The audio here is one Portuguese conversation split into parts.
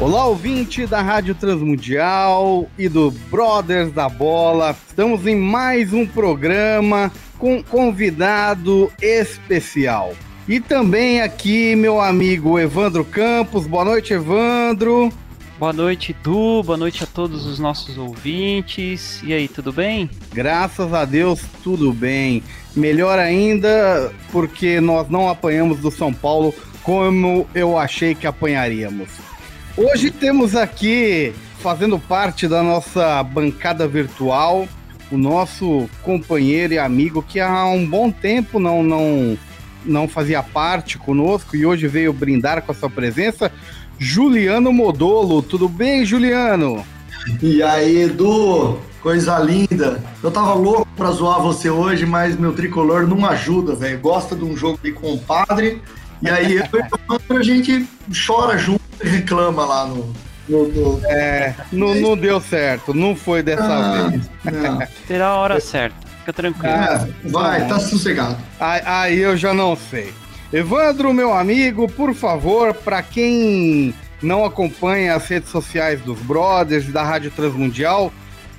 Olá, ouvinte da Rádio Transmundial e do Brothers da Bola. Estamos em mais um programa com convidado especial. E também aqui meu amigo Evandro Campos. Boa noite, Evandro. Boa noite, Du. Boa noite a todos os nossos ouvintes. E aí, tudo bem? Graças a Deus, tudo bem. Melhor ainda, porque nós não apanhamos do São Paulo como eu achei que apanharíamos. Hoje temos aqui, fazendo parte da nossa bancada virtual, o nosso companheiro e amigo que há um bom tempo não, não, não fazia parte conosco e hoje veio brindar com a sua presença, Juliano Modolo. Tudo bem, Juliano? E aí, Edu? Coisa linda. Eu tava louco pra zoar você hoje, mas meu tricolor não ajuda, velho. Gosta de um jogo de compadre. E aí eu e a gente chora junto reclama lá no. no, no... É, não, não deu certo, não foi dessa ah, vez. Terá a hora certa, fica tranquilo. É, vai, tá sossegado. Aí, aí eu já não sei. Evandro, meu amigo, por favor, para quem não acompanha as redes sociais dos Brothers e da Rádio Transmundial,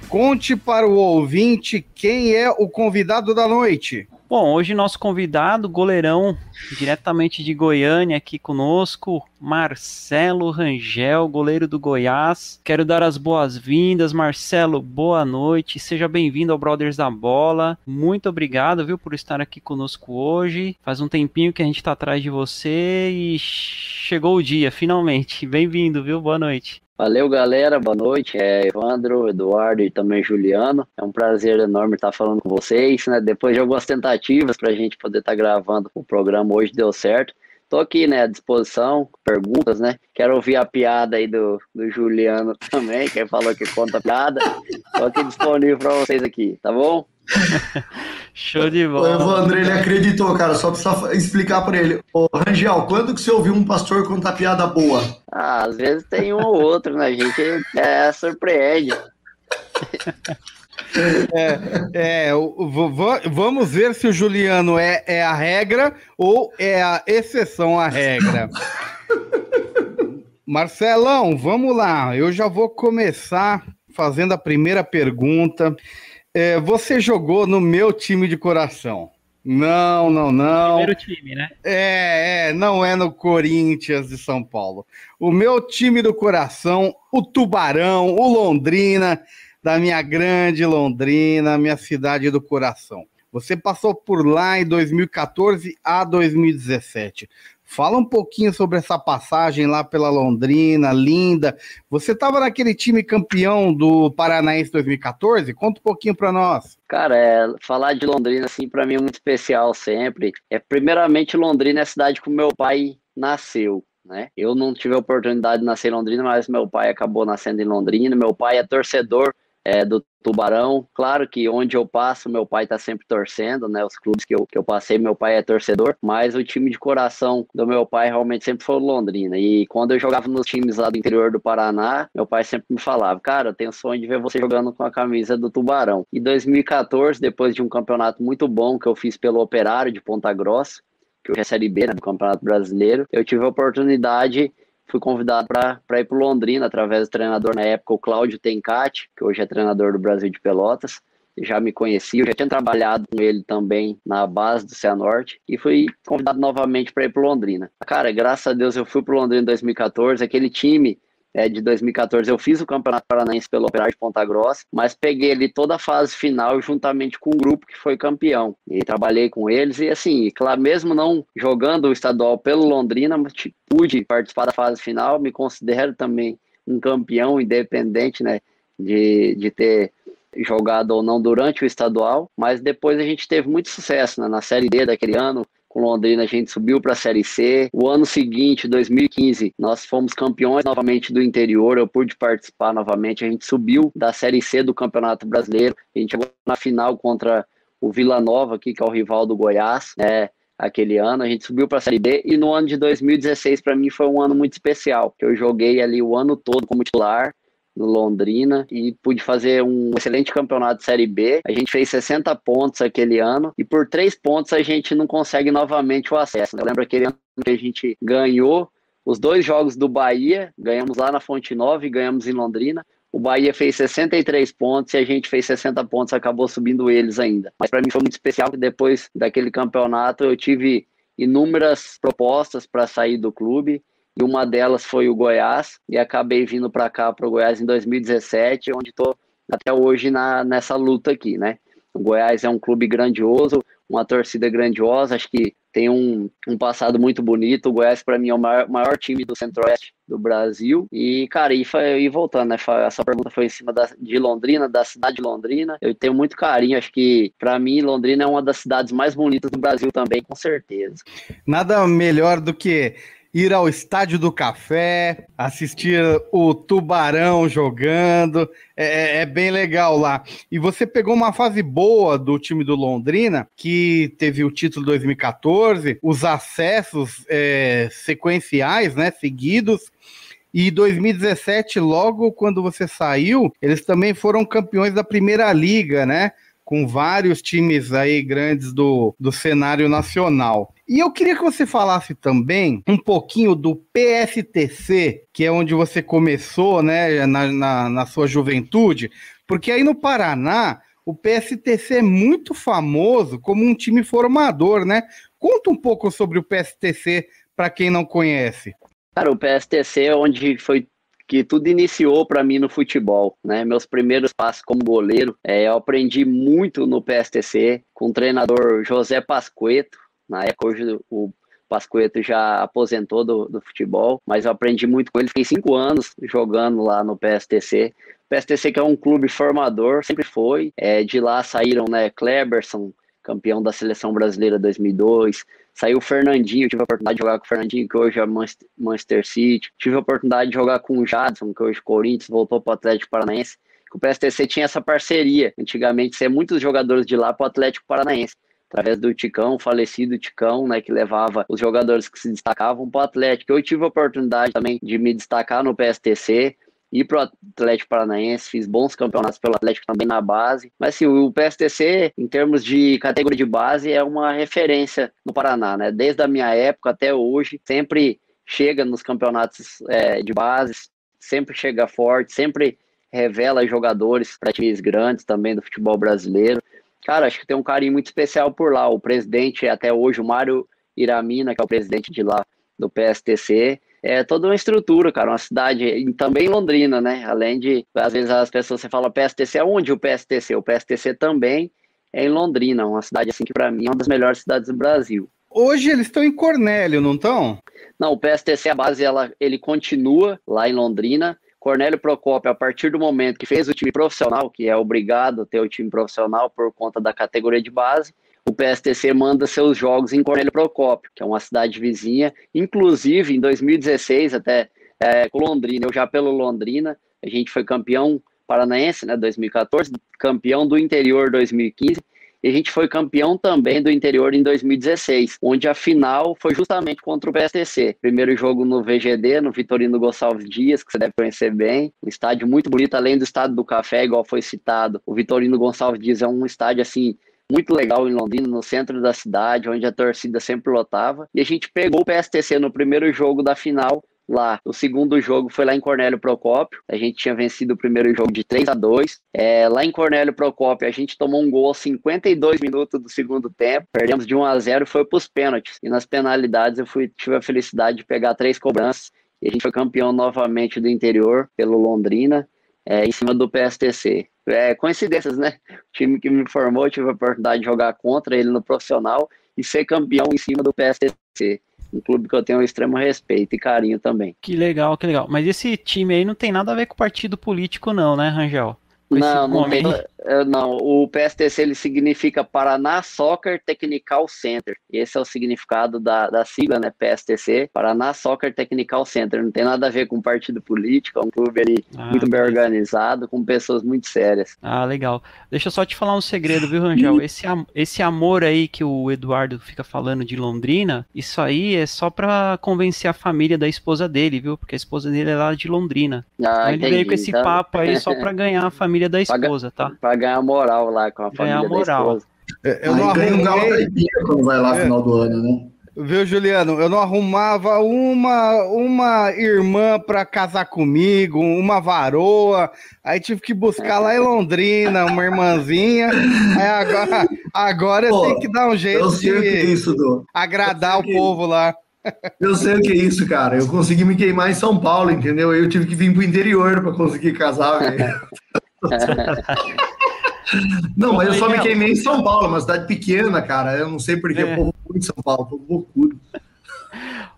conte para o ouvinte quem é o convidado da noite. Bom, hoje nosso convidado, goleirão, diretamente de Goiânia, aqui conosco, Marcelo Rangel, goleiro do Goiás. Quero dar as boas-vindas, Marcelo, boa noite, seja bem-vindo ao Brothers da Bola. Muito obrigado, viu, por estar aqui conosco hoje. Faz um tempinho que a gente está atrás de você e chegou o dia, finalmente. Bem-vindo, viu? Boa noite. Valeu, galera. Boa noite. É Evandro, Eduardo e também Juliano. É um prazer enorme estar falando com vocês, né? Depois de algumas tentativas para a gente poder estar gravando o programa hoje deu certo. Tô aqui, né, à disposição, perguntas, né? Quero ouvir a piada aí do, do Juliano também, que falou que conta piada. Tô aqui disponível para vocês aqui, tá bom? Show de bola. O Evandro, ele acreditou, cara. Só precisa explicar para ele. Ô, Rangel, quando que você ouviu um pastor contar piada boa? Ah, às vezes tem um ou outro, né? A gente é, surpreende. É, é, vamos ver se o Juliano é, é a regra ou é a exceção à regra. Marcelão, vamos lá. Eu já vou começar fazendo a primeira pergunta. É, você jogou no meu time de coração. Não, não, não. Primeiro time, né? É, é, não é no Corinthians de São Paulo. O meu time do coração, o Tubarão, o Londrina, da minha grande Londrina, minha cidade do coração. Você passou por lá em 2014 a 2017. Fala um pouquinho sobre essa passagem lá pela Londrina, linda. Você estava naquele time campeão do Paranaense 2014? Conta um pouquinho para nós. Cara, é, falar de Londrina, assim, para mim é muito especial sempre. É, primeiramente, Londrina é a cidade que meu pai nasceu. Né? Eu não tive a oportunidade de nascer em Londrina, mas meu pai acabou nascendo em Londrina. Meu pai é torcedor é, do Tubarão. Claro que onde eu passo, meu pai tá sempre torcendo, né? Os clubes que eu, que eu passei, meu pai é torcedor, mas o time de coração do meu pai realmente sempre foi o Londrina. E quando eu jogava nos times lá do interior do Paraná, meu pai sempre me falava, cara, eu tenho sonho de ver você jogando com a camisa do Tubarão. E 2014, depois de um campeonato muito bom que eu fiz pelo Operário de Ponta Grossa, que eu é Série B né, do Campeonato Brasileiro, eu tive a oportunidade fui convidado para ir para Londrina através do treinador na época, o Cláudio Tencati, que hoje é treinador do Brasil de Pelotas. Já me conhecia, já tinha trabalhado com ele também na base do Cianorte e fui convidado novamente para ir para Londrina. Cara, graças a Deus eu fui para Londrina em 2014. Aquele time é, de 2014 eu fiz o Campeonato Paranaense pelo Operário de Ponta Grossa, mas peguei ali toda a fase final juntamente com o grupo que foi campeão. E trabalhei com eles e assim, claro, mesmo não jogando o estadual pelo Londrina, pude participar da fase final, me considero também um campeão independente, né, de, de ter jogado ou não durante o estadual, mas depois a gente teve muito sucesso né, na Série D daquele ano, com Londrina a gente subiu para a Série C. O ano seguinte, 2015, nós fomos campeões novamente do interior. Eu pude participar novamente. A gente subiu da Série C do Campeonato Brasileiro. A gente chegou na final contra o Vila Nova, aqui, que é o rival do Goiás, né? Aquele ano, a gente subiu para a Série B e no ano de 2016 para mim foi um ano muito especial, eu joguei ali o ano todo como titular, Londrina e pude fazer um excelente campeonato de Série B. A gente fez 60 pontos aquele ano e por três pontos a gente não consegue novamente o acesso. Eu lembro aquele ano que a gente ganhou os dois jogos do Bahia, ganhamos lá na Fonte Nova e ganhamos em Londrina. O Bahia fez 63 pontos e a gente fez 60 pontos, acabou subindo eles ainda. Mas para mim foi muito especial que depois daquele campeonato eu tive inúmeras propostas para sair do clube e uma delas foi o Goiás, e acabei vindo para cá, para o Goiás, em 2017, onde estou até hoje na, nessa luta aqui, né? O Goiás é um clube grandioso, uma torcida grandiosa, acho que tem um, um passado muito bonito. O Goiás, para mim, é o maior, maior, time do Centro-Oeste do Brasil. E, cara, e, foi, e voltando, né? Essa pergunta foi em cima da, de Londrina, da cidade de Londrina. Eu tenho muito carinho, acho que, para mim, Londrina é uma das cidades mais bonitas do Brasil também, com certeza. Nada melhor do que ir ao Estádio do Café, assistir o Tubarão jogando. É, é, é, bem legal lá. E você pegou uma fase boa do time do Londrina, que teve o título 2014, os acessos é, sequenciais, né, seguidos. E 2017, logo quando você saiu, eles também foram campeões da Primeira Liga, né? Com vários times aí grandes do, do cenário nacional. E eu queria que você falasse também um pouquinho do PSTC, que é onde você começou, né, na, na, na sua juventude, porque aí no Paraná o PSTC é muito famoso como um time formador, né? Conta um pouco sobre o PSTC para quem não conhece. Cara, o PSTC é onde foi que tudo iniciou para mim no futebol, né? Meus primeiros passos como goleiro, é, eu aprendi muito no PSTC com o treinador José Pasqueto, na época, hoje o Pascoeto já aposentou do, do, futebol, mas eu aprendi muito com ele. Fiquei cinco anos jogando lá no PSTC. PSTC que é um clube formador, sempre foi. É, de lá saíram, né, Kleberson, campeão da seleção brasileira 2002. Saiu o Fernandinho, tive a oportunidade de jogar com o Fernandinho, que hoje é Manchester City. Tive a oportunidade de jogar com o Jadson, que hoje é Corinthians, voltou para o Atlético Paranaense. O PSTC tinha essa parceria, antigamente, ser muitos jogadores de lá para o Atlético Paranaense através do Ticão, falecido Ticão, né, que levava os jogadores que se destacavam para o Atlético. Eu tive a oportunidade também de me destacar no PSTC, ir para o Atlético Paranaense, fiz bons campeonatos pelo Atlético também na base. Mas assim, o PSTC, em termos de categoria de base, é uma referência no Paraná, né? Desde a minha época até hoje, sempre chega nos campeonatos é, de base, sempre chega forte, sempre revela jogadores para times grandes também do futebol brasileiro. Cara, acho que tem um carinho muito especial por lá. O presidente, até hoje, o Mário Iramina, que é o presidente de lá do PSTC, é toda uma estrutura, cara, uma cidade, também Londrina, né? Além de, às vezes as pessoas você fala PSTC, aonde o PSTC? O PSTC também é em Londrina, uma cidade assim que para mim é uma das melhores cidades do Brasil. Hoje eles estão em Cornélio, não estão? Não, o PSTC, a base, ela, ele continua lá em Londrina, Cornélio Procópio, a partir do momento que fez o time profissional, que é obrigado a ter o time profissional por conta da categoria de base, o PSTC manda seus jogos em Cornélio Procópio, que é uma cidade vizinha. Inclusive, em 2016, até é, com Londrina, eu já pelo Londrina, a gente foi campeão paranaense, né, 2014, campeão do interior 2015 e a gente foi campeão também do interior em 2016, onde a final foi justamente contra o PSTC. Primeiro jogo no VGD, no Vitorino Gonçalves Dias, que você deve conhecer bem. Um estádio muito bonito, além do estádio do Café, igual foi citado. O Vitorino Gonçalves Dias é um estádio assim muito legal em Londrina, no centro da cidade, onde a torcida sempre lotava. E a gente pegou o PSTC no primeiro jogo da final lá. O segundo jogo foi lá em Cornélio Procópio. A gente tinha vencido o primeiro jogo de 3 a 2 é, Lá em Cornélio Procópio, a gente tomou um gol aos 52 minutos do segundo tempo. Perdemos de 1 a 0 e foi para os pênaltis. E nas penalidades eu fui, tive a felicidade de pegar três cobranças. E a gente foi campeão novamente do interior, pelo Londrina, é, em cima do PSTC. É, coincidências, né? O time que me formou, eu tive a oportunidade de jogar contra ele no profissional e ser campeão em cima do PSTC um clube que eu tenho um extremo respeito e carinho também. Que legal, que legal. Mas esse time aí não tem nada a ver com partido político, não, né, Rangel? Não, não tem. É, não, o PSTC ele significa Paraná Soccer Technical Center. Esse é o significado da, da sigla, né? PSTC, Paraná Soccer Technical Center. Não tem nada a ver com partido político, é um clube ali ah, muito bem organizado, com pessoas muito sérias. Ah, legal. Deixa eu só te falar um segredo, viu, Rangel? Esse, esse amor aí que o Eduardo fica falando de Londrina, isso aí é só pra convencer a família da esposa dele, viu? Porque a esposa dele é lá de Londrina. Ah, então ele veio com esse então... papo aí só pra ganhar a família da esposa, tá? Pra ganhar moral lá com a família moral. da esposa. É, eu não um galo quando vai lá no é. final do ano, né? Viu, Juliano? Eu não arrumava uma, uma irmã para casar comigo, uma varoa. Aí tive que buscar lá em Londrina uma irmãzinha. Aí agora, agora Pô, eu tenho que dar um jeito de é isso, agradar o povo lá. Eu sei o que é isso, cara. Eu consegui me queimar em São Paulo, entendeu? Eu tive que vir pro interior para conseguir casar, velho. Não, mas eu só me queimei em São Paulo, uma cidade pequena, cara. Eu não sei porque é. povo muito São Paulo, povo loucudo.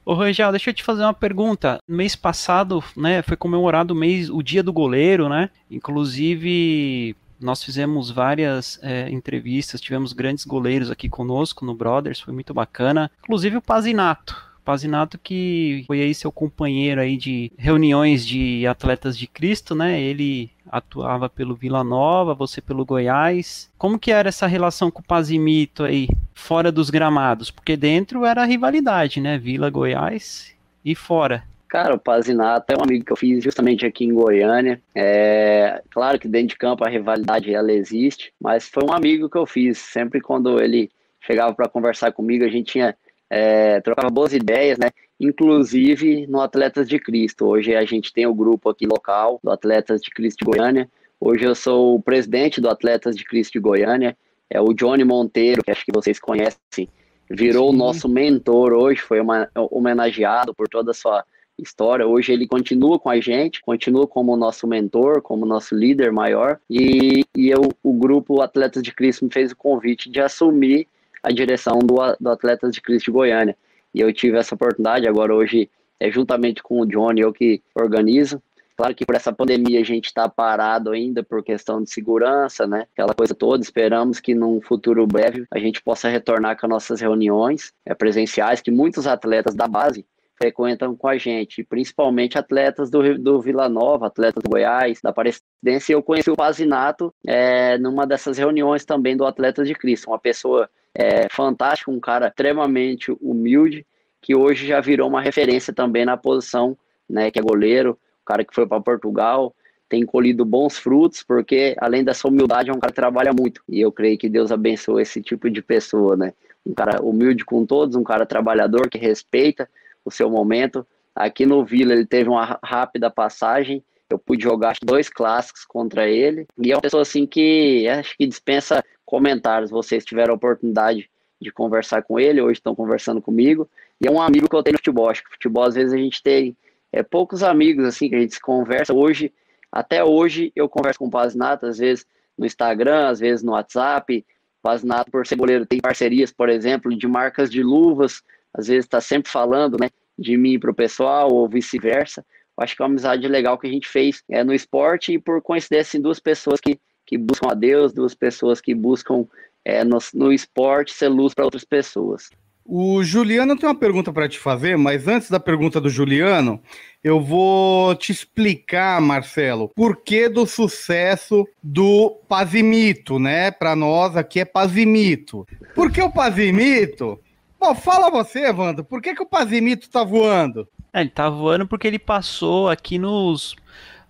Ô Rangel, deixa eu te fazer uma pergunta. No mês passado, né, foi comemorado o mês, o dia do goleiro, né? Inclusive, nós fizemos várias é, entrevistas, tivemos grandes goleiros aqui conosco no Brothers, foi muito bacana. Inclusive o Pazinato. Pazinato que foi aí seu companheiro aí de reuniões de atletas de Cristo, né? Ele atuava pelo Vila Nova, você pelo Goiás. Como que era essa relação com o Pazimito aí, fora dos gramados? Porque dentro era rivalidade, né? Vila Goiás e fora. Cara, o Pazinato é um amigo que eu fiz justamente aqui em Goiânia. É claro que dentro de campo a rivalidade ela existe, mas foi um amigo que eu fiz. Sempre quando ele chegava para conversar comigo, a gente tinha é, trocava boas ideias, né? Inclusive no Atletas de Cristo. Hoje a gente tem o grupo aqui local do Atletas de Cristo de Goiânia. Hoje eu sou o presidente do Atletas de Cristo de Goiânia. É o Johnny Monteiro, que acho que vocês conhecem, virou o nosso mentor hoje, foi uma, homenageado por toda a sua história. Hoje ele continua com a gente, continua como nosso mentor, como nosso líder maior. E, e eu, o grupo Atletas de Cristo me fez o convite de assumir a direção do, do Atletas de Cristo de Goiânia. E eu tive essa oportunidade, agora hoje é juntamente com o Johnny eu que organizo. Claro que por essa pandemia a gente está parado ainda por questão de segurança, né? Aquela coisa toda. Esperamos que num futuro breve a gente possa retornar com nossas reuniões é, presenciais, que muitos atletas da base frequentam com a gente, principalmente atletas do, do Vila Nova, atletas do Goiás, da Aparecidense. Eu conheci o Pazinato é, numa dessas reuniões também do Atletas de Cristo, uma pessoa é, fantástico, um cara extremamente humilde, que hoje já virou uma referência também na posição, né, que é goleiro, o cara que foi para Portugal, tem colhido bons frutos, porque além dessa humildade é um cara que trabalha muito, e eu creio que Deus abençoe esse tipo de pessoa, né, um cara humilde com todos, um cara trabalhador que respeita o seu momento, aqui no Vila ele teve uma rápida passagem, eu pude jogar dois clássicos contra ele. E é uma pessoa assim que acho que dispensa comentários. Vocês tiveram a oportunidade de conversar com ele, hoje estão conversando comigo. E é um amigo que eu tenho no futebol. Acho que futebol, às vezes, a gente tem é, poucos amigos assim que a gente se conversa. Hoje, até hoje, eu converso com o Pazinato, às vezes no Instagram, às vezes no WhatsApp. Pazinato, por ser goleiro, tem parcerias, por exemplo, de marcas de luvas. Às vezes está sempre falando né, de mim para o pessoal, ou vice-versa acho que é uma amizade legal que a gente fez é, no esporte e por coincidência, assim, duas pessoas que, que buscam a Deus, duas pessoas que buscam é, no, no esporte ser luz para outras pessoas. O Juliano tem uma pergunta para te fazer, mas antes da pergunta do Juliano, eu vou te explicar, Marcelo, por que do sucesso do Pazimito, né? Para nós aqui é Pazimito. Por que o Pazimito? Bom, fala você, Evandro, por que, que o Pazimito tá voando? É, ele tá voando porque ele passou aqui nos,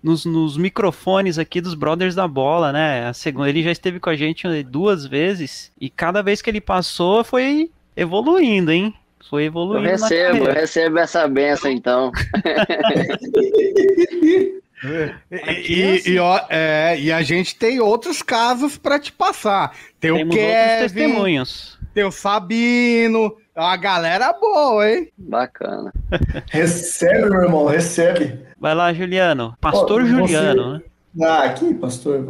nos, nos, microfones aqui dos Brothers da Bola, né? A segunda, ele já esteve com a gente duas vezes e cada vez que ele passou foi evoluindo, hein? Foi evoluindo. Eu recebo, eu recebo essa benção então. e, e, ó, é, e, a gente tem outros casos para te passar. Tem Temos o Kevin, testemunhos. Tem o Sabino, é uma galera boa, hein? Bacana. recebe, meu irmão, recebe. Vai lá, Juliano. Pastor oh, Juliano, você... né? Ah, aqui, pastor.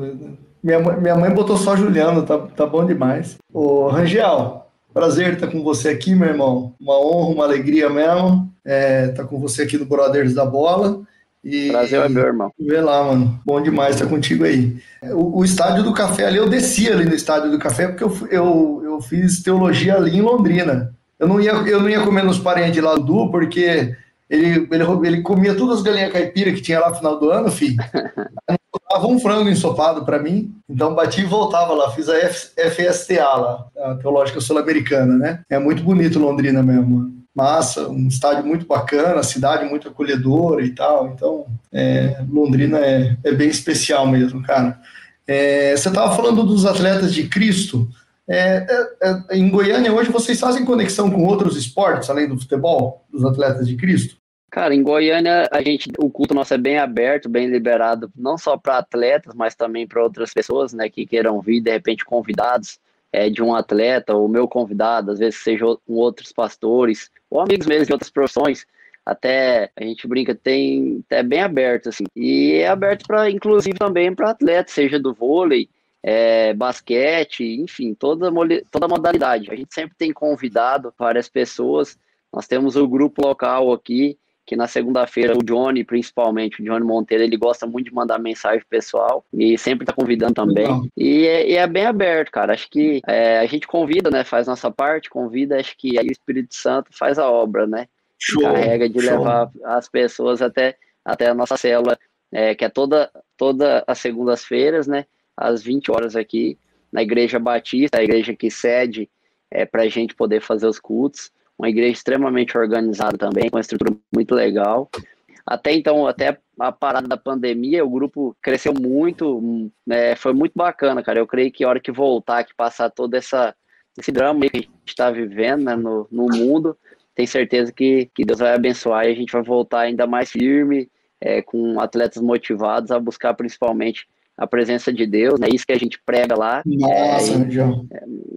Minha mãe, minha mãe botou só Juliano, tá, tá bom demais. Ô, Rangel, prazer estar com você aqui, meu irmão. Uma honra, uma alegria mesmo. É, tá com você aqui no Brothers da Bola. E... Brasil é meu irmão. Vê lá, mano. Bom demais estar contigo aí. O, o, estádio do café ali, eu desci ali no estádio do café porque eu, eu, eu fiz teologia ali em Londrina. Eu não ia, eu não ia comer nos parentes lá do porque ele, ele, ele comia todas as galinhas caipira que tinha lá no final do ano, filho. Dava um frango ensopado para mim, então bati e voltava lá. Fiz a F, FSTA lá, a Teológica Sul-Americana, né? É muito bonito Londrina mesmo. Massa, um estádio muito bacana, cidade muito acolhedora e tal. Então, é, Londrina é, é bem especial mesmo, cara. É, você estava falando dos atletas de Cristo. É, é, é, em Goiânia, hoje, vocês fazem conexão com outros esportes, além do futebol, dos atletas de Cristo? Cara, em Goiânia, a gente, o culto nosso é bem aberto, bem liberado, não só para atletas, mas também para outras pessoas, né, que queiram vir, de repente, convidados é, de um atleta, ou meu convidado, às vezes seja com outros pastores, ou amigos mesmo de outras profissões, até a gente brinca, tem é bem aberto, assim, e é aberto para, inclusive, também para atletas, seja do vôlei, é, basquete, enfim, toda, toda modalidade. A gente sempre tem convidado várias pessoas. Nós temos o grupo local aqui, que na segunda-feira o Johnny, principalmente, o Johnny Monteiro, ele gosta muito de mandar mensagem pessoal e sempre tá convidando também. E é, e é, bem aberto, cara. Acho que é, a gente convida, né? Faz nossa parte, convida, acho que aí o Espírito Santo faz a obra, né? Show, Carrega de show. levar as pessoas até, até a nossa célula, é, que é toda, toda as segundas-feiras, né? às 20 horas aqui na Igreja Batista, a igreja que cede é, para a gente poder fazer os cultos. Uma igreja extremamente organizada também, com uma estrutura muito legal. Até então, até a parada da pandemia, o grupo cresceu muito, é, foi muito bacana, cara. Eu creio que a hora que voltar, que passar todo essa, esse drama que a gente está vivendo né, no, no mundo, tenho certeza que, que Deus vai abençoar e a gente vai voltar ainda mais firme, é, com atletas motivados a buscar principalmente a presença de Deus, é né? isso que a gente prega lá. Nossa,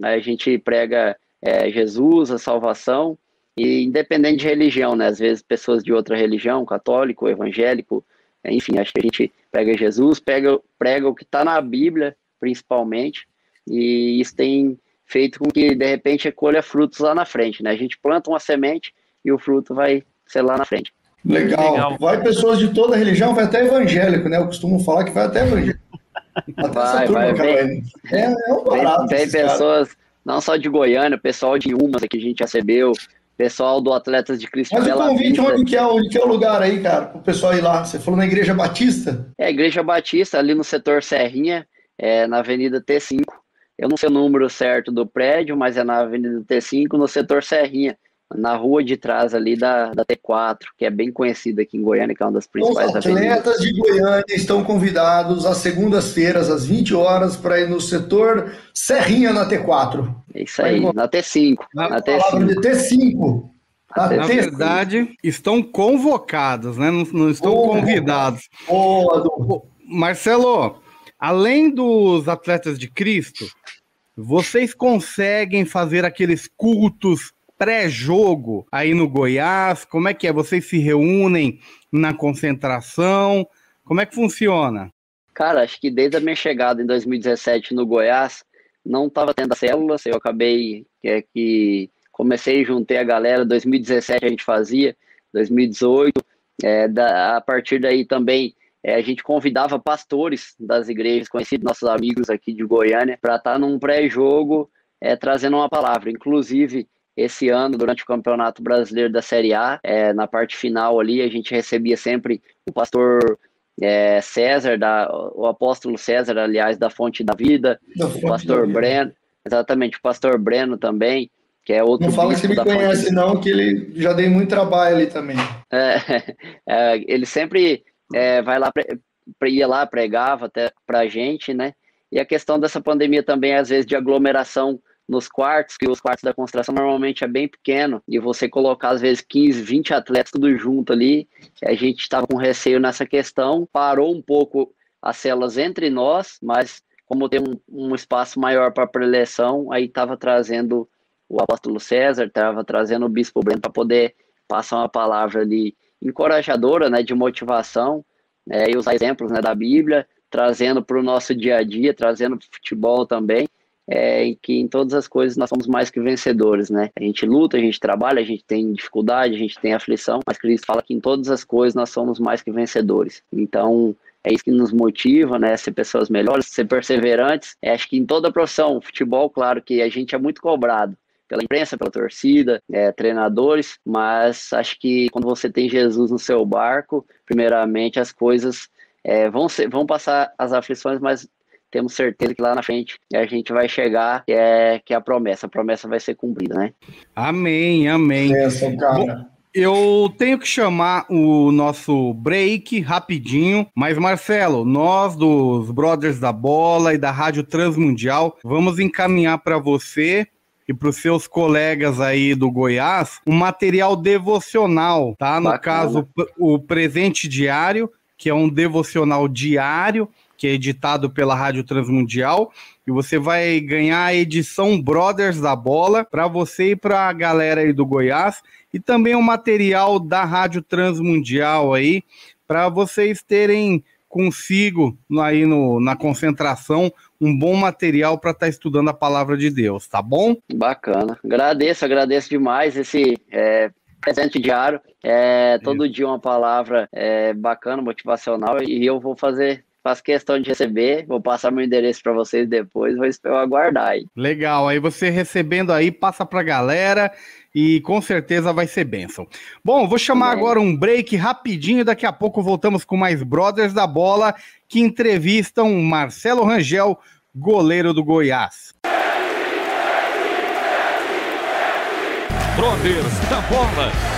é, a gente prega é, Jesus, a salvação, e independente de religião, né? Às vezes pessoas de outra religião, católico, evangélico, é, enfim, acho que a gente prega Jesus, prega, prega o que está na Bíblia, principalmente, e isso tem feito com que, de repente, colha frutos lá na frente, né? A gente planta uma semente e o fruto vai ser lá na frente. Legal. Legal. Vai pessoas de toda religião, vai até evangélico, né? Eu costumo falar que vai até evangélico. Vai, vai, vem, é, é um barato. Tem, tem pessoas, cara. Não só de Goiânia, pessoal de Umas que a gente recebeu, pessoal do Atletas de Cristo Mas Bela o convite, onde que, é, onde que é o lugar aí, cara, pro pessoal ir lá? Você falou na Igreja Batista? É, Igreja Batista, ali no setor Serrinha, é, na Avenida T5. Eu não sei o número certo do prédio, mas é na Avenida T5, no setor Serrinha na rua de trás ali da, da T4, que é bem conhecida aqui em Goiânia, que é uma das principais Os atletas avenidas. de Goiânia estão convidados às segundas-feiras, às 20 horas, para ir no setor Serrinha na T4. É isso aí, na T5. Na, na T5. De T5. Na, na verdade, estão convocados, né? Não, não estão oh, convidados. Oh, Marcelo, além dos atletas de Cristo, vocês conseguem fazer aqueles cultos pré-jogo aí no Goiás? Como é que é? Vocês se reúnem na concentração? Como é que funciona? Cara, acho que desde a minha chegada em 2017 no Goiás, não estava tendo células, eu acabei que, é que comecei, juntei a galera, 2017 a gente fazia, 2018, é, da, a partir daí também é, a gente convidava pastores das igrejas, conhecidos nossos amigos aqui de Goiânia, para estar tá num pré-jogo é, trazendo uma palavra. Inclusive, esse ano, durante o Campeonato Brasileiro da Série A, é, na parte final ali, a gente recebia sempre o pastor é, César, da, o apóstolo César, aliás, da Fonte da Vida, da o pastor Breno, exatamente, o pastor Breno também, que é outro Não fala que me conhece, Fonte... não, que ele já dei muito trabalho ali também. É, é, ele sempre é, vai lá, ia lá, pregava até pra gente, né? E a questão dessa pandemia também, às vezes, de aglomeração nos quartos, que os quartos da concentração normalmente é bem pequeno, e você colocar às vezes 15, 20 atletas tudo junto ali, a gente estava com receio nessa questão, parou um pouco as celas entre nós, mas como tem um, um espaço maior para preleção, aí estava trazendo o apóstolo César, estava trazendo o bispo Breno para poder passar uma palavra ali encorajadora, né, de motivação, é, e usar exemplos né, da Bíblia, trazendo para o nosso dia a dia, trazendo futebol também, é, que em todas as coisas nós somos mais que vencedores, né? A gente luta, a gente trabalha, a gente tem dificuldade, a gente tem aflição, mas Cristo fala que em todas as coisas nós somos mais que vencedores. Então, é isso que nos motiva, né? Ser pessoas melhores, ser perseverantes. É, acho que em toda a profissão, futebol, claro que a gente é muito cobrado pela imprensa, pela torcida, é, treinadores, mas acho que quando você tem Jesus no seu barco, primeiramente as coisas é, vão, ser, vão passar as aflições, mas temos certeza que lá na frente a gente vai chegar, que é, que é a promessa, a promessa vai ser cumprida, né? Amém, amém. Essa, cara. Bom, eu tenho que chamar o nosso break rapidinho, mas Marcelo, nós dos Brothers da Bola e da Rádio Transmundial vamos encaminhar para você e para os seus colegas aí do Goiás um material devocional, tá? No Bacana. caso, o presente diário, que é um devocional diário que é editado pela Rádio Transmundial. E você vai ganhar a edição Brothers da Bola para você e para a galera aí do Goiás. E também o material da Rádio Transmundial aí, para vocês terem consigo aí no, na concentração um bom material para estar tá estudando a palavra de Deus, tá bom? Bacana. Agradeço, agradeço demais esse é, presente diário. É, todo Isso. dia uma palavra é, bacana, motivacional, e eu vou fazer faço questão de receber, vou passar meu endereço para vocês depois, vou esperar aguardar aí. Legal, aí você recebendo aí, passa pra galera e com certeza vai ser bênção. Bom, vou chamar agora um break rapidinho, daqui a pouco voltamos com mais Brothers da Bola, que entrevistam Marcelo Rangel, goleiro do Goiás. Brothers da Bola.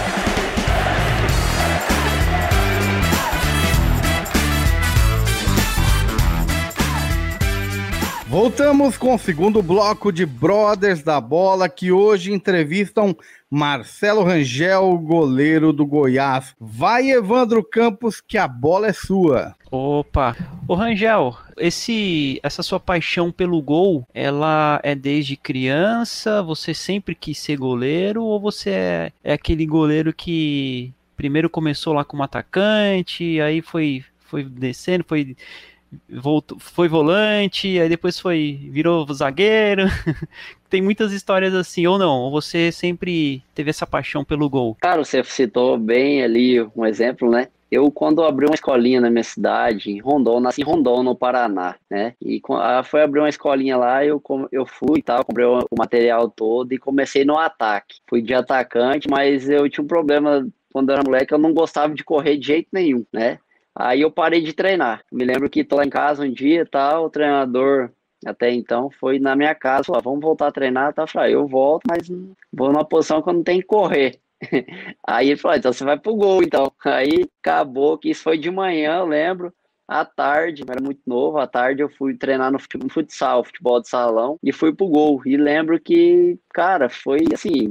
Voltamos com o segundo bloco de Brothers da Bola, que hoje entrevistam Marcelo Rangel, goleiro do Goiás. Vai, Evandro Campos, que a bola é sua. Opa! Ô Rangel, esse, essa sua paixão pelo gol, ela é desde criança? Você sempre quis ser goleiro? Ou você é, é aquele goleiro que primeiro começou lá como atacante, aí foi, foi descendo, foi voltou, foi volante, aí depois foi virou zagueiro. Tem muitas histórias assim, ou não? Ou você sempre teve essa paixão pelo gol? Cara, você citou bem ali um exemplo, né? Eu, quando abri uma escolinha na minha cidade, em Rondon, nasci em Rondon, no Paraná, né? E foi abrir uma escolinha lá, eu, eu fui e tal, comprei o material todo e comecei no ataque. Fui de atacante, mas eu tinha um problema quando eu era moleque, eu não gostava de correr de jeito nenhum, né? Aí eu parei de treinar. Me lembro que tô lá em casa um dia, tal, o treinador até então foi na minha casa, falou, ah, vamos voltar a treinar, tá? Eu falei, ah, eu volto, mas vou numa posição que eu não tenho que correr. Aí ele falou, ah, então você vai pro gol, então. Aí acabou que isso foi de manhã, eu lembro. À tarde, era muito novo, à tarde eu fui treinar no futsal, futebol de salão, e fui pro gol. E lembro que, cara, foi assim,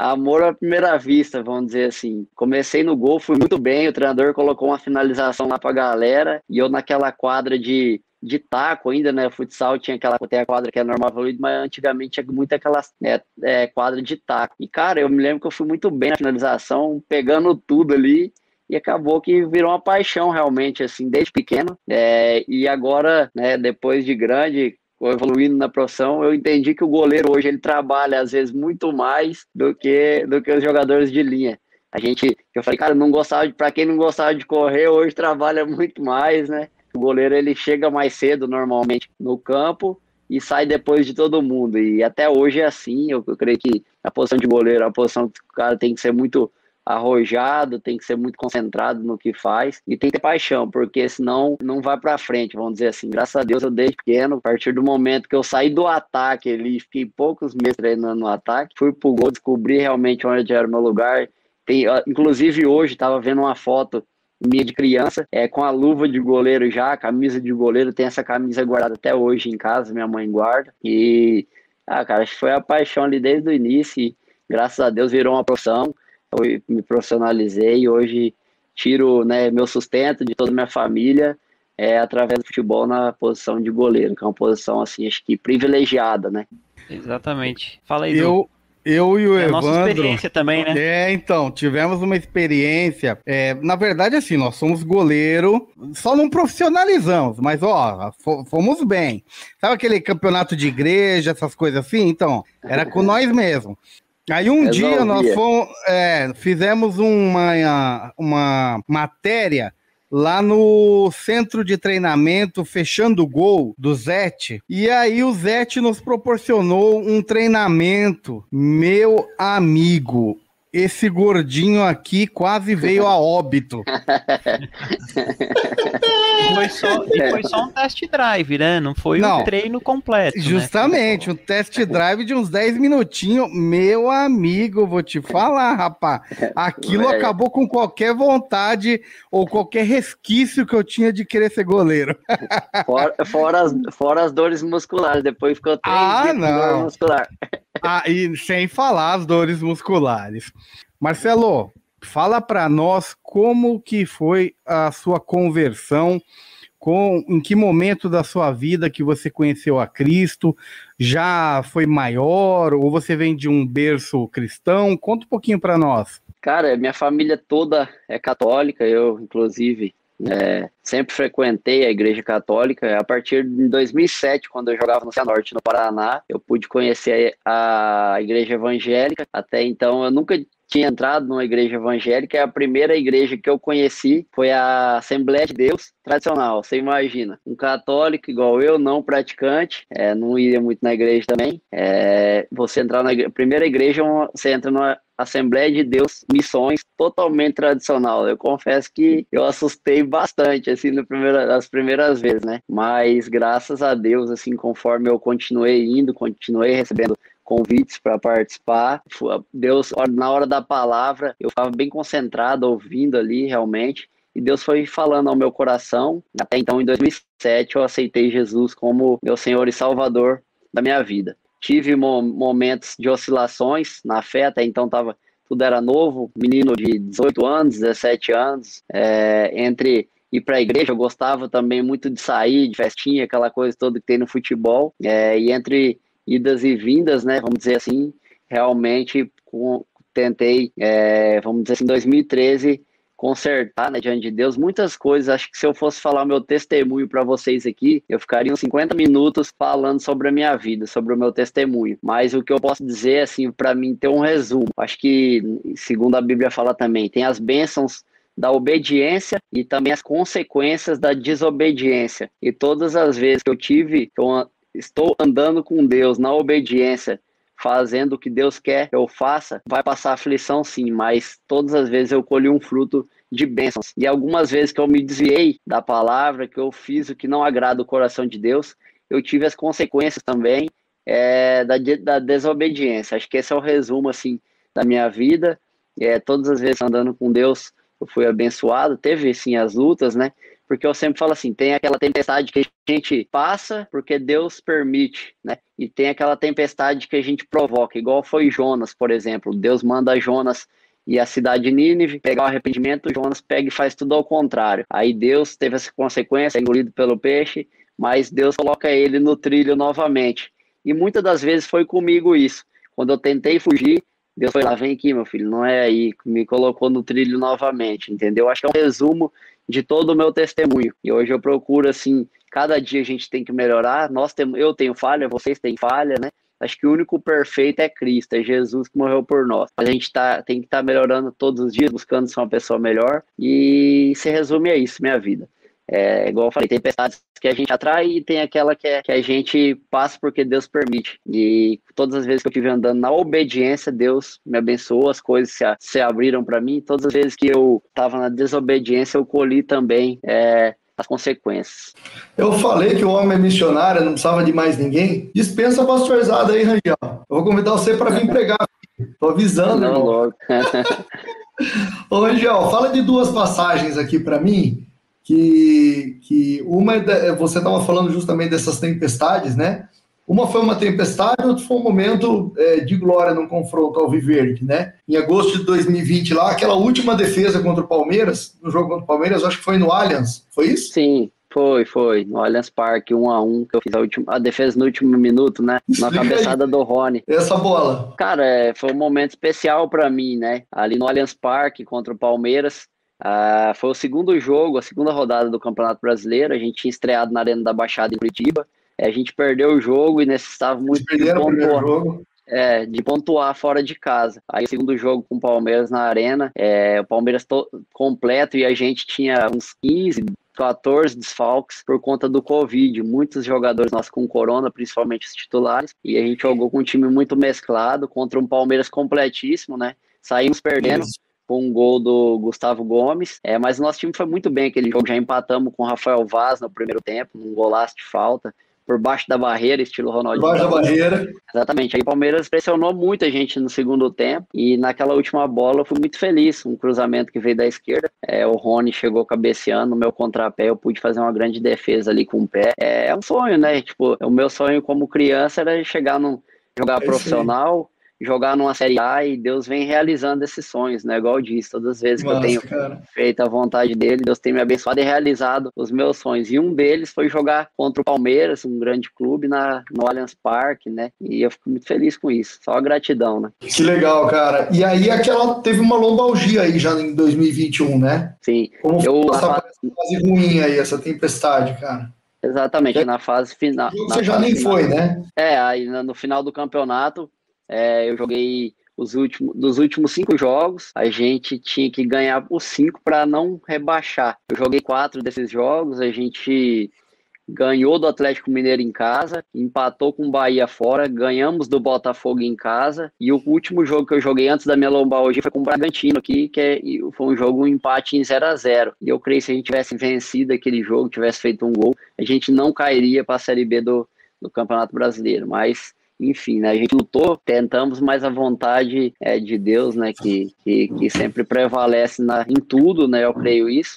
amor à primeira vista, vamos dizer assim. Comecei no gol, fui muito bem, o treinador colocou uma finalização lá pra galera, e eu naquela quadra de, de taco ainda, né? Futsal tinha aquela tem quadra que é normal mas antigamente tinha muito aquela é, é, quadra de taco. E, cara, eu me lembro que eu fui muito bem na finalização, pegando tudo ali, e acabou que virou uma paixão realmente, assim, desde pequeno. É, e agora, né, depois de grande, evoluindo na profissão, eu entendi que o goleiro hoje ele trabalha às vezes muito mais do que do que os jogadores de linha. A gente, eu falei, cara, não gostava de, para quem não gostava de correr, hoje trabalha muito mais, né? O goleiro ele chega mais cedo normalmente no campo e sai depois de todo mundo. E até hoje é assim. Eu, eu creio que a posição de goleiro, a posição que o cara tem que ser muito arrojado, tem que ser muito concentrado no que faz e tem que ter paixão, porque senão não vai para frente, vamos dizer assim. Graças a Deus eu desde pequeno, a partir do momento que eu saí do ataque ali, fiquei poucos meses treinando no ataque, fui pro gol, descobri realmente onde era o meu lugar. Tem, inclusive hoje estava vendo uma foto minha de criança, é com a luva de goleiro já, camisa de goleiro, tem essa camisa guardada até hoje em casa, minha mãe guarda. E ah, cara, foi a paixão ali desde o início e graças a Deus virou uma profissão eu me profissionalizei e hoje tiro né, meu sustento de toda a minha família é, através do futebol na posição de goleiro, que é uma posição assim, acho que privilegiada, né? Exatamente. Fala aí, eu, Eu e o É a nossa Evandro. experiência também, né? É, então, tivemos uma experiência. é, na verdade, assim, nós somos goleiro, só não profissionalizamos, mas ó, fo- fomos bem. Sabe aquele campeonato de igreja, essas coisas assim? Então, era com nós mesmo. Aí um dia nós fomos, é, fizemos uma, uma matéria lá no centro de treinamento Fechando o Gol do Zete. E aí o Zete nos proporcionou um treinamento, meu amigo. Esse gordinho aqui quase veio a óbito. E foi só, e foi só um test drive, né? Não foi Não. um treino completo. né? Justamente, um test drive de uns 10 minutinhos. Meu amigo, vou te falar, rapaz. Aquilo Velho. acabou com qualquer vontade ou qualquer resquício que eu tinha de querer ser goleiro. Fora, fora, as, fora as dores musculares, depois ficou três Ah, não. muscular. Ah, e sem falar as dores musculares. Marcelo, fala pra nós como que foi a sua conversão, com em que momento da sua vida que você conheceu a Cristo? Já foi maior ou você vem de um berço cristão? Conta um pouquinho pra nós. Cara, minha família toda é católica, eu, inclusive, é, sempre frequentei a igreja católica. A partir de 2007, quando eu jogava no Cianorte, no Paraná, eu pude conhecer a igreja evangélica. Até então, eu nunca tinha entrado numa igreja evangélica. A primeira igreja que eu conheci foi a Assembleia de Deus tradicional. Você imagina, um católico igual eu, não praticante, é, não ia muito na igreja também. É, você entrar na igreja, primeira igreja, uma- você entra numa Assembleia de Deus, missões totalmente tradicional. Eu confesso que eu assustei bastante, assim, no primeira, nas primeiras vezes, né? Mas graças a Deus, assim, conforme eu continuei indo, continuei recebendo convites para participar, Deus, na hora da palavra, eu ficava bem concentrado, ouvindo ali, realmente. E Deus foi falando ao meu coração. Até então, em 2007, eu aceitei Jesus como meu Senhor e Salvador da minha vida tive mo- momentos de oscilações na fé, até então tava, tudo era novo, menino de 18 anos, 17 anos, é, entre ir para a igreja, eu gostava também muito de sair, de festinha, aquela coisa toda que tem no futebol, é, e entre idas e vindas, né, vamos dizer assim, realmente com- tentei, é, vamos dizer assim, em 2013, consertar, né, diante de Deus, muitas coisas. Acho que se eu fosse falar meu testemunho para vocês aqui, eu ficaria uns 50 minutos falando sobre a minha vida, sobre o meu testemunho. Mas o que eu posso dizer, assim, para mim ter um resumo. Acho que, segundo a Bíblia fala também, tem as bênçãos da obediência e também as consequências da desobediência. E todas as vezes que eu tive, que eu estou andando com Deus na obediência, fazendo o que Deus quer que eu faça, vai passar aflição sim, mas todas as vezes eu colhi um fruto de bênçãos. E algumas vezes que eu me desviei da palavra, que eu fiz o que não agrada o coração de Deus, eu tive as consequências também é, da, da desobediência. Acho que esse é o resumo assim da minha vida. É, todas as vezes andando com Deus, eu fui abençoado. Teve sim as lutas, né? Porque eu sempre falo assim, tem aquela tempestade que a gente passa porque Deus permite, né? E tem aquela tempestade que a gente provoca, igual foi Jonas, por exemplo. Deus manda Jonas e a cidade de Nínive pegar o arrependimento, Jonas pega e faz tudo ao contrário. Aí Deus teve essa consequência, engolido pelo peixe, mas Deus coloca ele no trilho novamente. E muitas das vezes foi comigo isso. Quando eu tentei fugir, Deus foi lá, vem aqui, meu filho, não é aí, me colocou no trilho novamente, entendeu? Acho que é um resumo de todo o meu testemunho. E hoje eu procuro, assim, cada dia a gente tem que melhorar. Nós temos, eu tenho falha, vocês têm falha, né? Acho que o único perfeito é Cristo, é Jesus que morreu por nós. A gente tá, tem que estar melhorando todos os dias, buscando ser uma pessoa melhor. E se resume a isso, minha vida. É, igual eu falei, tem tempestades que a gente atrai e tem aquela que, é, que a gente passa porque Deus permite. E todas as vezes que eu estive andando na obediência, Deus me abençoou, as coisas se, se abriram para mim. Todas as vezes que eu estava na desobediência, eu colhi também é, as consequências. Eu falei que o homem é missionário, não precisava de mais ninguém. Dispensa a pastorzada aí, Rangel. Eu vou convidar você para vir pregar. Tô avisando, Não, irmão. logo. Ô, Rangel, fala de duas passagens aqui para mim, que, que uma você estava falando justamente dessas tempestades, né? Uma foi uma tempestade, outra foi um momento é, de glória num confronto ao Viverde, né? Em agosto de 2020 lá, aquela última defesa contra o Palmeiras, no jogo contra o Palmeiras, acho que foi no Allianz, foi isso? Sim, Foi, foi. No Allianz Parque, um a um, que eu fiz a, última, a defesa no último minuto, né? Na cabeçada aí. do Rony. Essa bola. Cara, é, foi um momento especial pra mim, né? Ali no Allianz Parque contra o Palmeiras. Ah, foi o segundo jogo, a segunda rodada do Campeonato Brasileiro. A gente tinha estreado na Arena da Baixada em Curitiba. É, a gente perdeu o jogo e necessitava muito de pontuar, é, de pontuar fora de casa. Aí o segundo jogo com o Palmeiras na Arena, é, o Palmeiras to- completo e a gente tinha uns 15, 14 desfalques por conta do Covid. Muitos jogadores nossos com corona, principalmente os titulares, e a gente jogou com um time muito mesclado contra um Palmeiras completíssimo, né? Saímos perdendo Isso. Com um gol do Gustavo Gomes, é, mas o nosso time foi muito bem aquele jogo. Já empatamos com o Rafael Vaz no primeiro tempo, num golaço de falta, por baixo da barreira, estilo Ronaldinho. Debaixo da Gaúcho. barreira. Exatamente. Aí o Palmeiras pressionou muita gente no segundo tempo e naquela última bola eu fui muito feliz. Um cruzamento que veio da esquerda. É, o Rony chegou cabeceando no meu contrapé. Eu pude fazer uma grande defesa ali com o pé. É, é um sonho, né? Tipo, o meu sonho como criança era chegar num jogar É isso aí. Jogar numa Série A e Deus vem realizando esses sonhos, né? Igual eu disse, todas as vezes que eu tenho cara. feito a vontade dele, Deus tem me abençoado e realizado os meus sonhos. E um deles foi jogar contra o Palmeiras, um grande clube, na, no Allianz Parque, né? E eu fico muito feliz com isso. Só gratidão, né? Que legal, cara. E aí aquela teve uma lombalgia aí já em 2021, né? Sim, Como Eu- essa fase ruim aí, essa tempestade, cara? exatamente, na fase final. Você já nem final. foi, né? É, aí na- no final do campeonato, é, eu joguei os últimos, dos últimos cinco jogos, a gente tinha que ganhar os cinco para não rebaixar. Eu joguei quatro desses jogos, a gente ganhou do Atlético Mineiro em casa, empatou com o Bahia fora, ganhamos do Botafogo em casa, e o último jogo que eu joguei antes da minha lombalgia foi com o Bragantino aqui, que é- foi um jogo, um empate em 0 a 0 E eu creio que se a gente tivesse vencido aquele jogo, tivesse feito um gol, a gente não cairia para a Série B do, do Campeonato Brasileiro, mas enfim, né, a gente lutou, tentamos, mas a vontade é de Deus, né, que, que, que sempre prevalece na, em tudo, né, eu creio isso.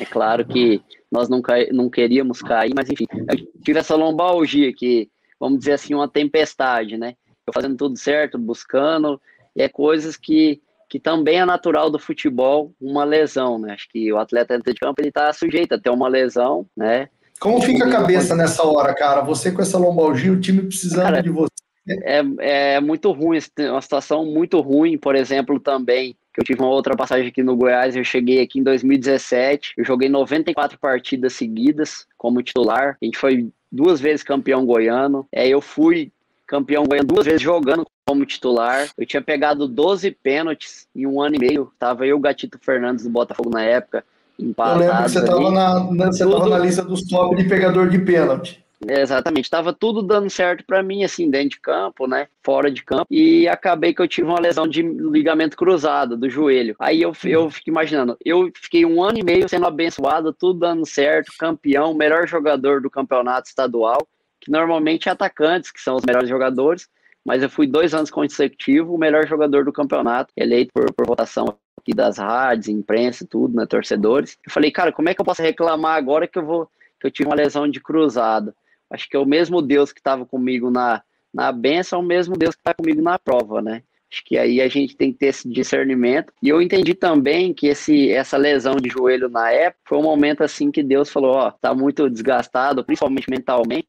É claro que nós não, não queríamos cair, mas enfim, eu tive essa lombalgia que, vamos dizer assim, uma tempestade, né, eu fazendo tudo certo, buscando, e é coisas que, que também é natural do futebol, uma lesão, né, acho que o atleta dentro de campo, ele está sujeito a ter uma lesão, né, Como fica a cabeça nessa hora, cara? Você com essa lombalgia, o time precisando Cara, de você. é, é muito ruim, é uma situação muito ruim, por exemplo, também, que eu tive uma outra passagem aqui no Goiás, eu cheguei aqui em 2017, eu joguei 94 partidas seguidas como titular, a gente foi duas vezes campeão goiano, é, eu fui campeão goiano duas vezes jogando como titular, eu tinha pegado 12 pênaltis em um ano e meio, tava eu e o Gatito Fernandes do Botafogo na época, Eu empatados lembro que você estava na, na- você Tudo- na lista dos top de pegador de pênalti. É, Exatamente, estava tudo dando certo para mim, assim, dentro de campo, né? Fora de campo, e acabei que eu tive uma lesão de ligamento cruzado do joelho. Aí eu, eu fico imaginando, eu fiquei um ano e meio sendo abençoado, tudo dando certo, campeão, melhor jogador do campeonato estadual, que normalmente é atacantes, que são os melhores jogadores, mas eu fui dois anos consecutivos o melhor jogador do campeonato, eleito por, por votação aqui das rádios, imprensa tudo, né, torcedores. Eu falei, cara, como é que eu posso reclamar agora que eu vou que eu tive uma lesão de cruzado? Acho que é o mesmo Deus que estava comigo na, na benção, é o mesmo Deus que está comigo na prova, né? Acho que aí a gente tem que ter esse discernimento. E eu entendi também que esse, essa lesão de joelho na época foi um momento assim que Deus falou: Ó, tá muito desgastado, principalmente mentalmente.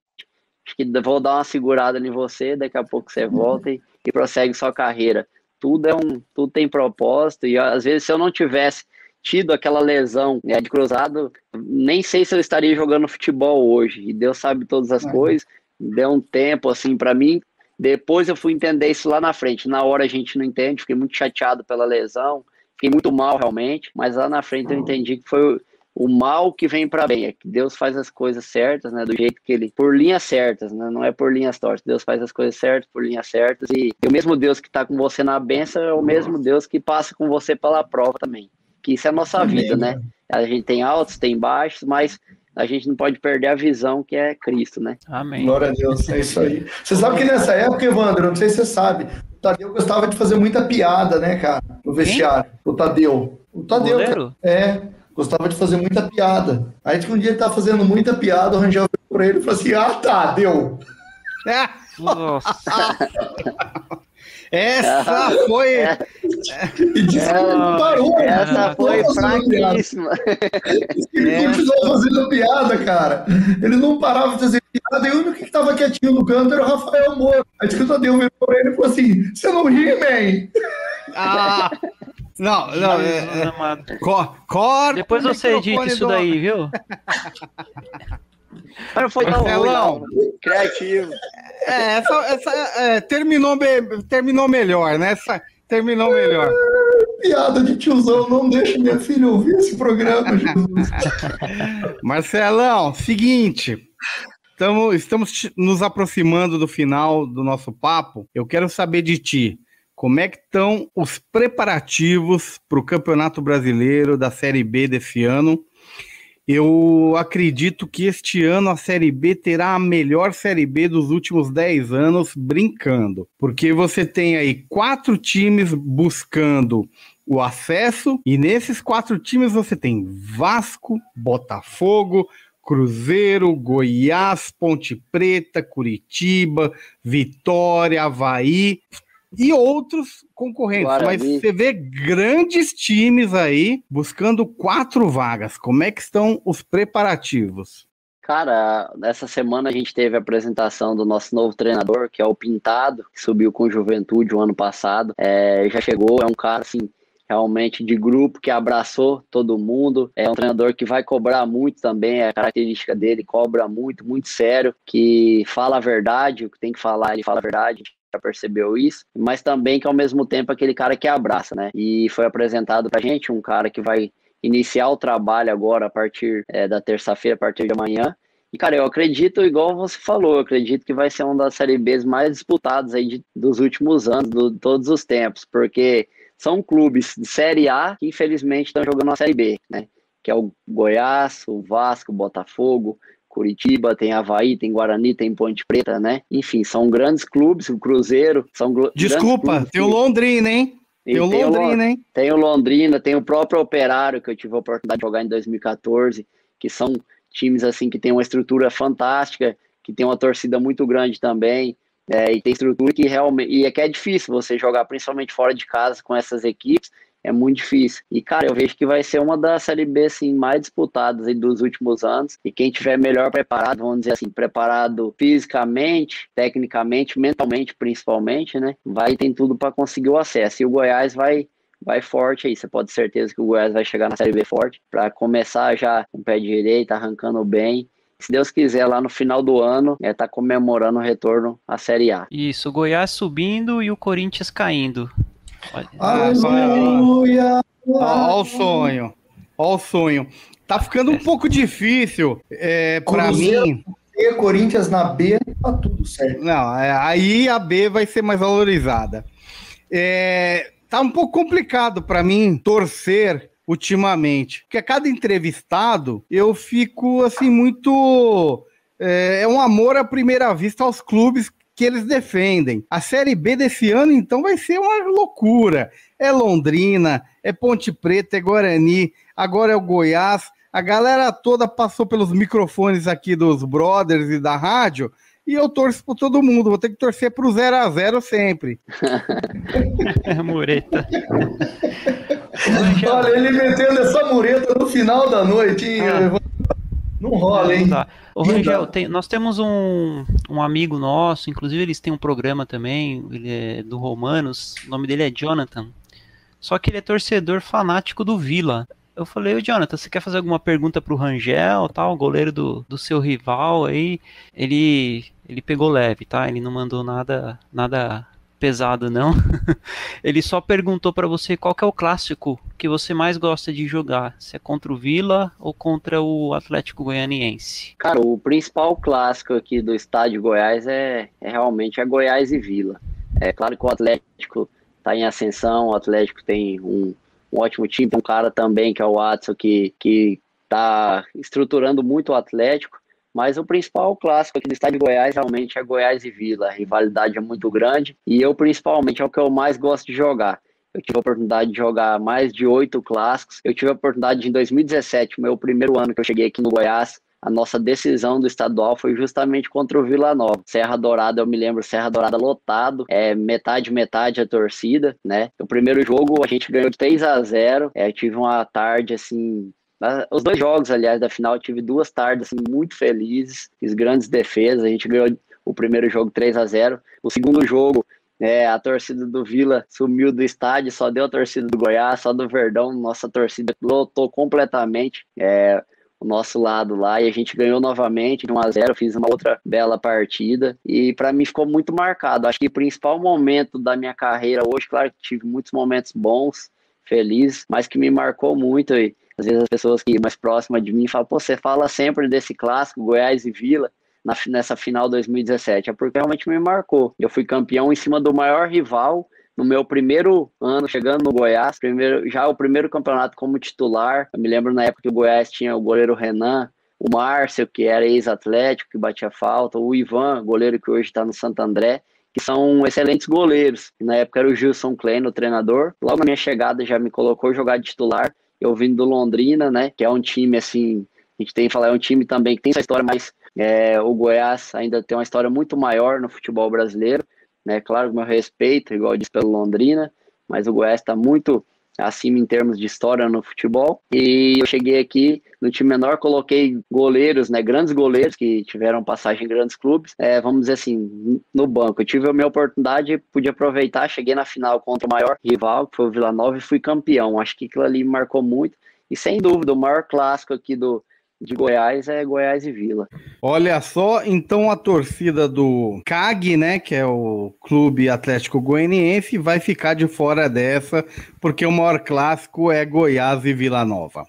Acho que vou dar uma segurada em você, daqui a pouco você volta e, e prossegue sua carreira. Tudo é um, tudo tem propósito. E às vezes, se eu não tivesse tido aquela lesão né, de cruzado, nem sei se eu estaria jogando futebol hoje. E Deus sabe todas as Uhum. coisas. Deu um tempo assim para mim. Depois eu fui entender isso lá na frente. Na hora a gente não entende, fiquei muito chateado pela lesão, fiquei muito mal realmente, mas lá na frente eu entendi que foi o- o mal que vem para bem, é que Deus faz as coisas certas, né, do jeito que ele, por linhas certas, né, não é por linhas tortas. Deus faz as coisas certas por linhas certas e, e o mesmo Deus que está com você na benção é o mesmo Deus que passa com você pela prova também. Que isso é a nossa Amém, vida, né? A gente tem altos, tem baixos, mas a gente não pode perder a visão que é Cristo, né? Amém. Glória a Deus, é isso aí. Você sabe que nessa época, Evandro, eu não sei se você sabe, o Tadeu gostava de fazer muita piada, né, cara, no vestiário. O Tadeu. O Tadeu, cara, Goleiro? é, gostava de fazer muita piada. Aí que um dia ele tava fazendo muita piada, o Rangel virou pra ele e falou assim: Ah, Tadeu. Nossa. Essa foi. E disse que ele não parou. Essa Ele foi fraquíssima. Ele É. continuou fazendo piada, cara. Ele não parava de fazer piada e o único que tava quietinho no canto era o Rafael Moura. Aí disse que o Tadeu virou pra ele e falou assim: Você não ri, man? Ah, não, não. é- é- amado. co- corta Depois você edita isso do- daí, viu? Mas não foi tão Marcelão. Criativo. É, essa, essa, é, terminou, terminou melhor, né? Essa, terminou melhor. Piada de tiozão, não deixe minha filha ouvir esse programa, Jesus. Marcelão, seguinte. Tamo, estamos nos aproximando do final do nosso papo. Eu quero saber de ti. Como é que estão os preparativos para o Campeonato Brasileiro da Série B desse ano? Eu acredito que este ano a Série B terá a melhor Série B dos últimos 10 anos, brincando. Porque você tem aí quatro times buscando o acesso, e nesses quatro times você tem Vasco, Botafogo, Cruzeiro, Goiás, Ponte Preta, Curitiba, Vitória, Havaí e outros concorrentes. Mas você vê grandes times aí buscando quatro vagas. Como é que estão os preparativos? Cara, nessa semana a gente teve a apresentação do nosso novo treinador, que é o Pintado, que subiu com Juventude o ano passado. É, já chegou, é um cara assim, realmente de grupo que abraçou todo mundo. É um treinador que vai cobrar muito também, é a característica dele, cobra muito, muito sério, que fala a verdade, o que tem que falar, ele fala a verdade. A já percebeu isso, mas também que ao mesmo tempo aquele cara que abraça, né? E foi apresentado pra gente um cara que vai iniciar o trabalho agora a partir é, da terça-feira, a partir de amanhã. E, cara, eu acredito, igual você falou, eu acredito que vai ser uma das Série Bs mais disputadas aí de, dos últimos anos, de todos os tempos, porque são clubes de Série A que infelizmente estão jogando na Série B, né? Que é o Goiás, o Vasco, o Botafogo, Curitiba, tem Havaí, tem Guarani, tem Ponte Preta, né? Enfim, são grandes clubes, o Cruzeiro, são Desculpa, tem o Londrina, hein? Tem o Londrina, hein? tem o Londrina, tem o próprio Operário, que eu tive a oportunidade de jogar em 2014, que são times assim que tem uma estrutura fantástica, que tem uma torcida muito grande também, é, e tem estrutura que realmente. E é que é difícil você jogar, principalmente fora de casa, com essas equipes, é muito difícil. E, cara, eu vejo que vai ser uma das Série B assim, mais disputadas dos últimos anos. E quem tiver melhor preparado, vamos dizer assim, preparado fisicamente, tecnicamente, mentalmente, principalmente, né? Vai tem tudo para conseguir o acesso. E o Goiás vai vai forte aí. Você pode ter certeza que o Goiás vai chegar na Série B forte para começar já com o pé direito, arrancando bem. Se Deus quiser, lá no final do ano, é tá comemorando o retorno à Série A. Isso, o Goiás subindo e o Corinthians caindo. Olha, Ah, Aleluia! Ó o sonho. Ó o sonho. Tá ficando um pouco difícil é, para mim. E Corinthians na B, tá tudo certo. Não, é, aí a B vai ser mais valorizada. É, tá um pouco complicado para mim torcer ultimamente, porque a cada entrevistado eu fico assim muito é, é um amor à primeira vista aos clubes que eles defendem. A Série B desse ano, então, vai ser uma loucura. É Londrina, é Ponte Preta, é Guarani, agora é o Goiás. A galera toda passou pelos microfones aqui dos brothers e da rádio e eu torço por todo mundo. Vou ter que torcer pro 0 a 0 sempre. Mureta. Olha, ele metendo essa mureta no final da noite, hein? Ah. Não rola, hein? Não dá. Ô, Rangel, tem- nós temos um, um amigo nosso, inclusive eles têm um programa também, ele é do Romanos, o nome dele é Jonathan. Só que ele é torcedor fanático do Vila. Eu falei, ô Jonathan, você quer fazer alguma pergunta pro Rangel, tal, goleiro do, do seu rival aí? Ele ele pegou leve, tá? Ele não mandou nada nada pesado não. ele só perguntou pra você qual é o clássico que você mais gosta de jogar, se é contra o Vila ou contra o Atlético Goianiense. Cara, o principal clássico aqui do estádio Goiás é, é realmente a Goiás e Vila. É claro que o Atlético está em ascensão, o Atlético tem um, um ótimo time, tem um cara também que é o Watson que que está estruturando muito o Atlético, mas o principal clássico aqui do estádio Goiás realmente é Goiás e Vila. A rivalidade é muito grande e eu principalmente é o que eu mais gosto de jogar. Eu tive a oportunidade de jogar mais de oito clássicos. Eu tive a oportunidade de, em 2017, meu primeiro ano que eu cheguei aqui no Goiás, a nossa decisão do estadual foi justamente contra o Vila Nova. Serra Dourada, eu me lembro, Serra Dourada lotado, é metade, metade a torcida, né? O primeiro jogo a gente ganhou de 3 a 0 é, tive uma tarde assim os dois jogos, aliás, da final, tive duas tardes assim, muito felizes, fiz grandes defesas. A gente ganhou o primeiro jogo 3 a 0 O segundo jogo, é, a torcida do Vila sumiu do estádio, só deu a torcida do Goiás, só do Verdão. Nossa torcida lotou completamente. É, o nosso lado lá e a gente ganhou novamente de 1 a 0 fiz uma outra bela partida e para mim ficou muito marcado. Acho que o principal momento da minha carreira hoje, claro que tive muitos momentos bons, felizes, mas que me marcou muito e às vezes as pessoas que mais próximas de mim falam, pô, você fala sempre desse clássico Goiás e Vila na, nessa final 2017, é porque realmente me marcou. Eu fui campeão em cima do maior rival no meu primeiro ano chegando no Goiás, primeiro, já o primeiro campeonato como titular. Eu me lembro na época que o Goiás tinha o goleiro Renan, o Márcio, que era ex-atlético, que batia falta, o Ivan, goleiro que hoje está no Santo André, que são excelentes goleiros. Na época era o Gilson Klein, o treinador. Logo na minha chegada já me colocou jogar de titular. Eu vim do Londrina, né, que é um time assim, a gente tem que falar, é um time também que tem essa história, mas é, o Goiás ainda tem uma história muito maior no futebol brasileiro né? Claro, meu respeito, igual eu disse pelo Londrina, mas o Goiás está muito acima em termos de história no futebol. E eu cheguei aqui no time menor, coloquei goleiros, né, grandes goleiros que tiveram passagem em grandes clubes, é, vamos dizer assim, no banco. Eu tive a minha oportunidade, pude aproveitar, cheguei na final contra o maior rival, que foi o Vila Nova, e fui campeão. Acho que aquilo ali me marcou muito. E sem dúvida, o maior clássico aqui do, de Goiás é Goiás e Vila. Olha só, então a torcida do CAG, né, que é o Clube Atlético Goianiense, vai ficar de fora dessa, porque o maior clássico é Goiás e Vila Nova.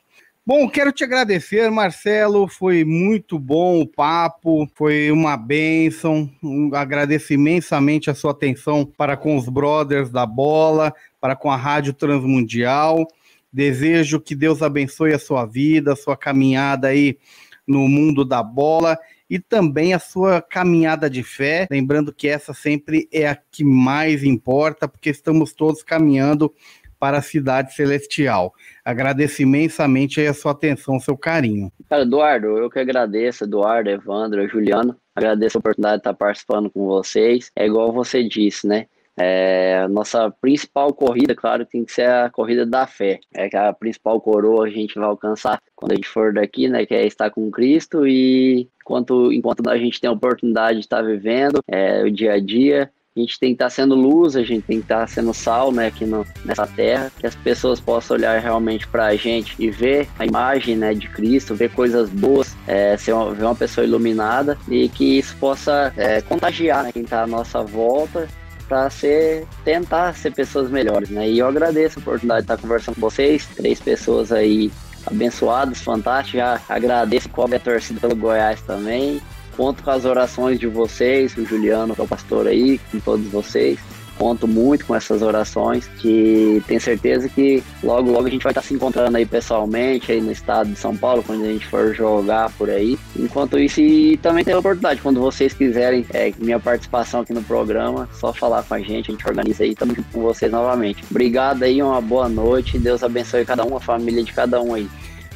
Bom, quero te agradecer, Marcelo. Foi muito bom o papo, foi uma bênção. Um, agradeço imensamente a sua atenção para com os brothers da bola, para com a Rádio Transmundial. Desejo que Deus abençoe a sua vida, a sua caminhada aí no mundo da bola e também a sua caminhada de fé. Lembrando que essa sempre é a que mais importa, porque estamos todos caminhando para a cidade celestial. Agradeço imensamente a sua atenção, o seu carinho. Cara, Eduardo, eu que agradeço, Eduardo, Evandro, Juliano. Agradeço a oportunidade de estar participando com vocês. É igual você disse, né? É, nossa principal corrida, claro, tem que ser a corrida da fé. É que a principal coroa a gente vai alcançar quando a gente for daqui, né? Que é estar com Cristo e enquanto, enquanto a gente tem a oportunidade de estar vivendo é, o dia a dia, a gente tem que estar sendo luz, a gente tem que estar sendo sal, né, aqui no, nessa terra, que as pessoas possam olhar realmente para a gente e ver a imagem, né, de Cristo, ver coisas boas, é, ser uma, ver uma pessoa iluminada e que isso possa é, contagiar né, quem está à nossa volta para ser tentar ser pessoas melhores, né? E eu agradeço a oportunidade de estar conversando com vocês, três pessoas aí abençoadas, fantásticas. Já agradeço cobre a torcida pelo Goiás também. Conto com as orações de vocês, o Juliano, que é o pastor aí, com todos vocês conto muito com essas orações, que tenho certeza que logo, logo a gente vai estar se encontrando aí pessoalmente, aí no estado de São Paulo, quando a gente for jogar por aí. Enquanto isso, e também tem a oportunidade, quando vocês quiserem é, minha participação aqui no programa, só falar com a gente, a gente organiza aí, estamos junto com vocês novamente. Obrigado aí, uma boa noite, Deus abençoe cada um, a família de cada um aí.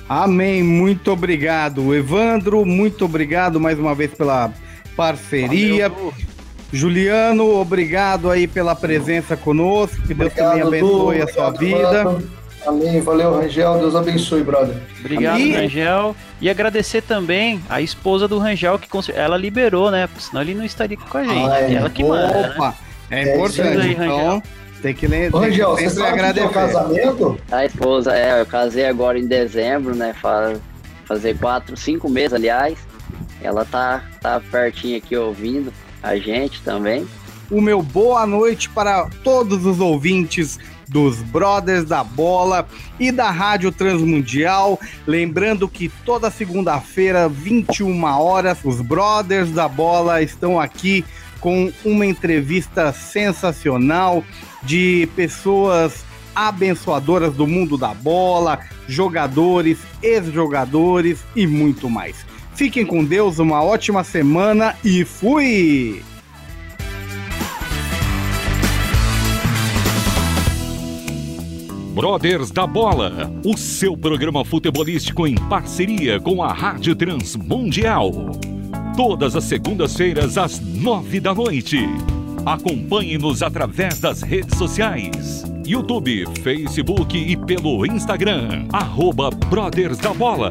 Amém, muito obrigado, Evandro, muito obrigado mais uma vez pela parceria. Valeu. Juliano, obrigado aí pela presença conosco. Que Deus obrigado, também abençoe Du, a sua vida. Mano. Amém. Valeu, Rangel. Deus abençoe, brother. Obrigado, Amém. Rangel. E agradecer também a esposa do Rangel, que ela liberou, né? Porque senão ele não estaria com a gente. Ah, é. Ela que manda. Né? Opa, né? é, é importante. Aí, então, tem que ler. Rangel, você sabe agradecer. Que é casamento? A esposa, é, eu casei agora em dezembro, né? Fazer quatro, cinco meses, aliás. Ela tá, tá pertinho aqui ouvindo a gente também. O meu boa noite para todos os ouvintes dos Brothers da Bola e da Rádio Transmundial. Lembrando que toda segunda-feira, 21 horas, os Brothers da Bola estão aqui com uma entrevista sensacional de pessoas abençoadoras do mundo da bola, jogadores, ex-jogadores e muito mais. Fiquem com Deus, uma ótima semana e fui! Brothers da Bola, o seu programa futebolístico em parceria com a Rádio Transmundial. Todas as segundas-feiras às nove da noite. Acompanhe-nos através das redes sociais. YouTube, Facebook e pelo Instagram, arroba Brothers da Bola.